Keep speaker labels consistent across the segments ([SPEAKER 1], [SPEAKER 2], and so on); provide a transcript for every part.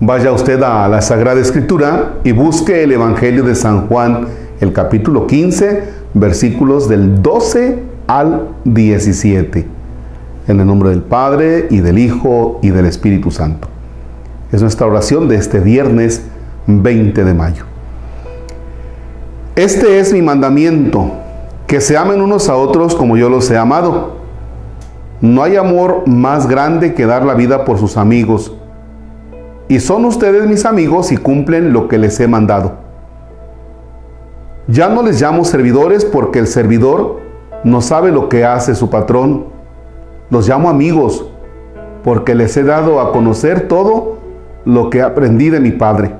[SPEAKER 1] Vaya usted a la Sagrada Escritura y busque el Evangelio de San Juan, el capítulo 15, versículos del 12 al 17. En el nombre del Padre y del Hijo y del Espíritu Santo. Es nuestra oración de este viernes 20 de mayo. Este es mi mandamiento, que se amen unos a otros como yo los he amado. No hay amor más grande que dar la vida por sus amigos. Y son ustedes mis amigos y cumplen lo que les he mandado. Ya no les llamo servidores porque el servidor no sabe lo que hace su patrón. Los llamo amigos porque les he dado a conocer todo lo que aprendí de mi Padre.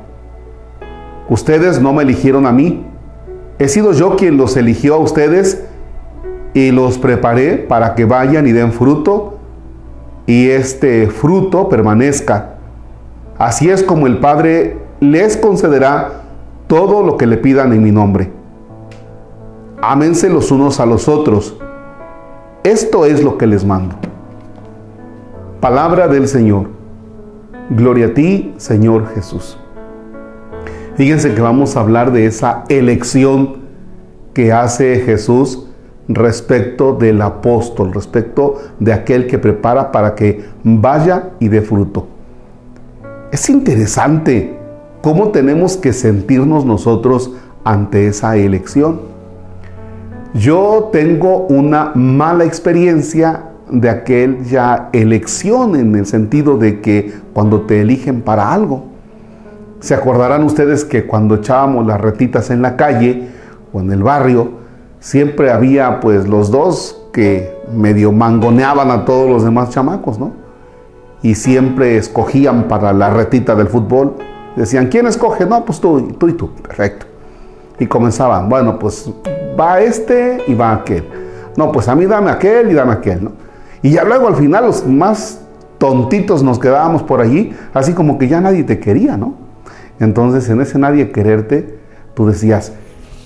[SPEAKER 1] Ustedes no me eligieron a mí. He sido yo quien los eligió a ustedes y los preparé para que vayan y den fruto y este fruto permanezca Así es como el Padre les concederá todo lo que le pidan en mi nombre. Ámense los unos a los otros. Esto es lo que les mando. Palabra del Señor. Gloria a ti, Señor Jesús. Fíjense que vamos a hablar de esa elección que hace Jesús respecto del apóstol, respecto de aquel que prepara para que vaya y dé fruto. Es interesante cómo tenemos que sentirnos nosotros ante esa elección. Yo tengo una mala experiencia de aquella elección en el sentido de que cuando te eligen para algo, se acordarán ustedes que cuando echábamos las retitas en la calle o en el barrio, siempre había pues los dos que medio mangoneaban a todos los demás chamacos, ¿no? Y siempre escogían para la retita del fútbol. Decían, ¿quién escoge? No, pues tú, tú y tú. Perfecto. Y comenzaban, bueno, pues va este y va aquel. No, pues a mí dame aquel y dame aquel, ¿no? Y ya luego al final los más tontitos nos quedábamos por allí, así como que ya nadie te quería, ¿no? Entonces en ese nadie quererte, tú decías,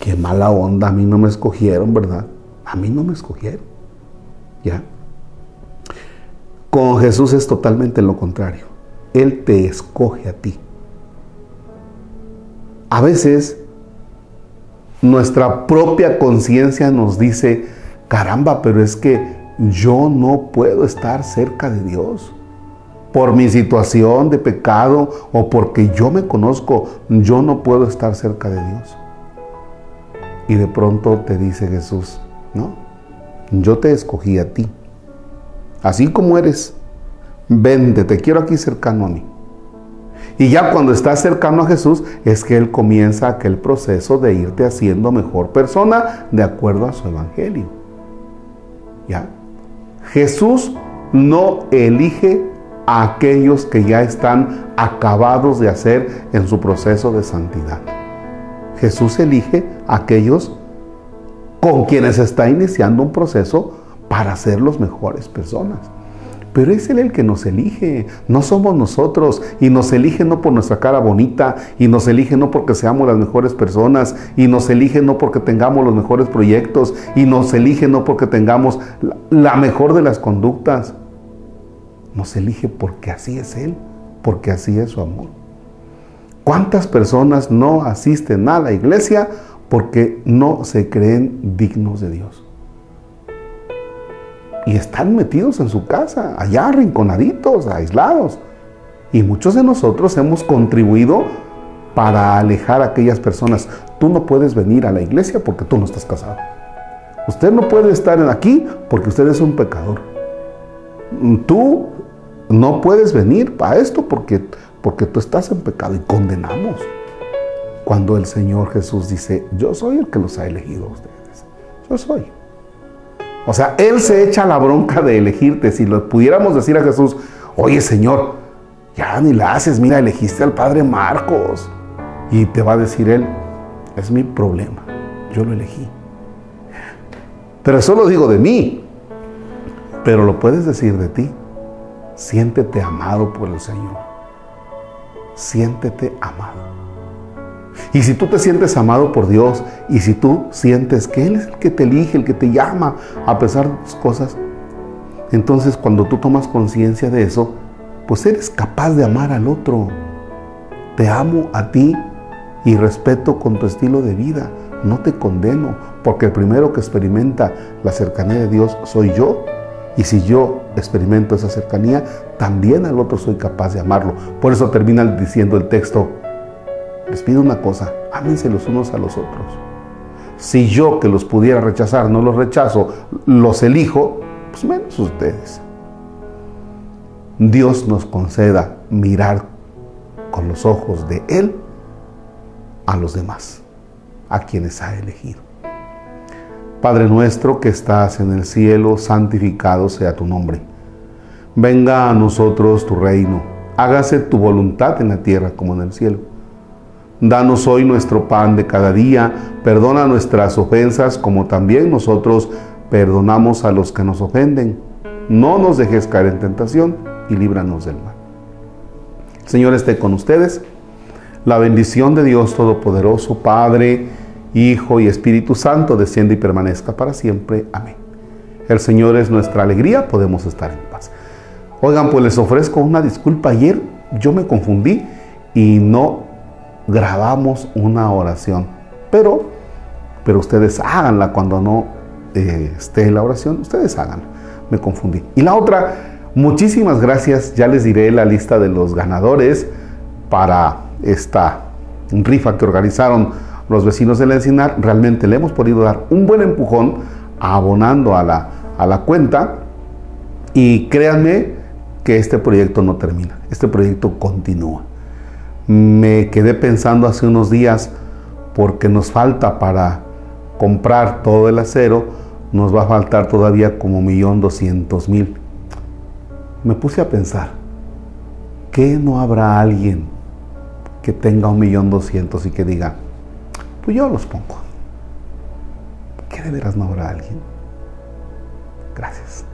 [SPEAKER 1] qué mala onda, a mí no me escogieron, ¿verdad? A mí no me escogieron. ¿Ya? Con Jesús es totalmente lo contrario. Él te escoge a ti. A veces nuestra propia conciencia nos dice, caramba, pero es que yo no puedo estar cerca de Dios. Por mi situación de pecado o porque yo me conozco, yo no puedo estar cerca de Dios. Y de pronto te dice Jesús, no, yo te escogí a ti así como eres, vente, te quiero aquí cercano a mí. Y ya cuando estás cercano a Jesús es que Él comienza aquel proceso de irte haciendo mejor persona de acuerdo a su evangelio. ¿Ya? Jesús no elige a aquellos que ya están acabados de hacer en su proceso de santidad. Jesús elige a aquellos con quienes está iniciando un proceso para ser los mejores personas. Pero es Él el que nos elige, no somos nosotros. Y nos elige no por nuestra cara bonita, y nos elige no porque seamos las mejores personas, y nos elige no porque tengamos los mejores proyectos, y nos elige no porque tengamos la mejor de las conductas. Nos elige porque así es Él, porque así es su amor. ¿Cuántas personas no asisten a la iglesia porque no se creen dignos de Dios? Y están metidos en su casa, allá arrinconaditos, aislados. Y muchos de nosotros hemos contribuido para alejar a aquellas personas. Tú no puedes venir a la iglesia porque tú no estás casado. Usted no puede estar aquí porque usted es un pecador. Tú no puedes venir a esto porque, porque tú estás en pecado y condenamos. Cuando el Señor Jesús dice, yo soy el que los ha elegido a ustedes. Yo soy. O sea, Él se echa la bronca de elegirte. Si lo pudiéramos decir a Jesús, oye Señor, ya ni la haces, mira, elegiste al Padre Marcos. Y te va a decir Él, es mi problema, yo lo elegí. Pero eso lo digo de mí, pero lo puedes decir de ti. Siéntete amado por el Señor. Siéntete amado. Y si tú te sientes amado por Dios y si tú sientes que Él es el que te elige, el que te llama a pesar de tus cosas, entonces cuando tú tomas conciencia de eso, pues eres capaz de amar al otro. te amo a ti y respeto con tu estilo de vida. No te condeno, porque el primero que experimenta la cercanía de Dios soy yo. Y si yo experimento esa cercanía, también al otro soy capaz de amarlo. Por eso termina diciendo el texto, les pido una cosa, ámense los unos a los otros. Si yo que los pudiera rechazar no los rechazo, los elijo, pues menos ustedes. Dios nos conceda mirar con los ojos de Él a los demás, a quienes ha elegido. Padre nuestro que estás en el cielo, santificado sea tu nombre. Venga a nosotros tu reino, hágase tu voluntad en la tierra como en el cielo. Danos hoy nuestro pan de cada día, perdona nuestras ofensas como también nosotros perdonamos a los que nos ofenden. No nos dejes caer en tentación y líbranos del mal. Señor esté con ustedes. La bendición de Dios Todopoderoso, Padre, Hijo y Espíritu Santo, desciende y permanezca para siempre. Amén. El Señor es nuestra alegría, podemos estar en paz. Oigan, pues les ofrezco una disculpa. Ayer yo me confundí y no grabamos una oración. Pero, pero ustedes háganla cuando no eh, esté la oración. Ustedes háganla. Me confundí. Y la otra, muchísimas gracias. Ya les diré la lista de los ganadores para esta rifa que organizaron los vecinos del Encinar, realmente le hemos podido dar un buen empujón abonando a la, a la cuenta y créanme que este proyecto no termina, este proyecto continúa. Me quedé pensando hace unos días porque nos falta para comprar todo el acero, nos va a faltar todavía como millón doscientos mil. Me puse a pensar, ¿qué no habrá alguien que tenga un millón doscientos y que diga, pues yo los pongo. ¿Qué de veras no habrá alguien? Gracias.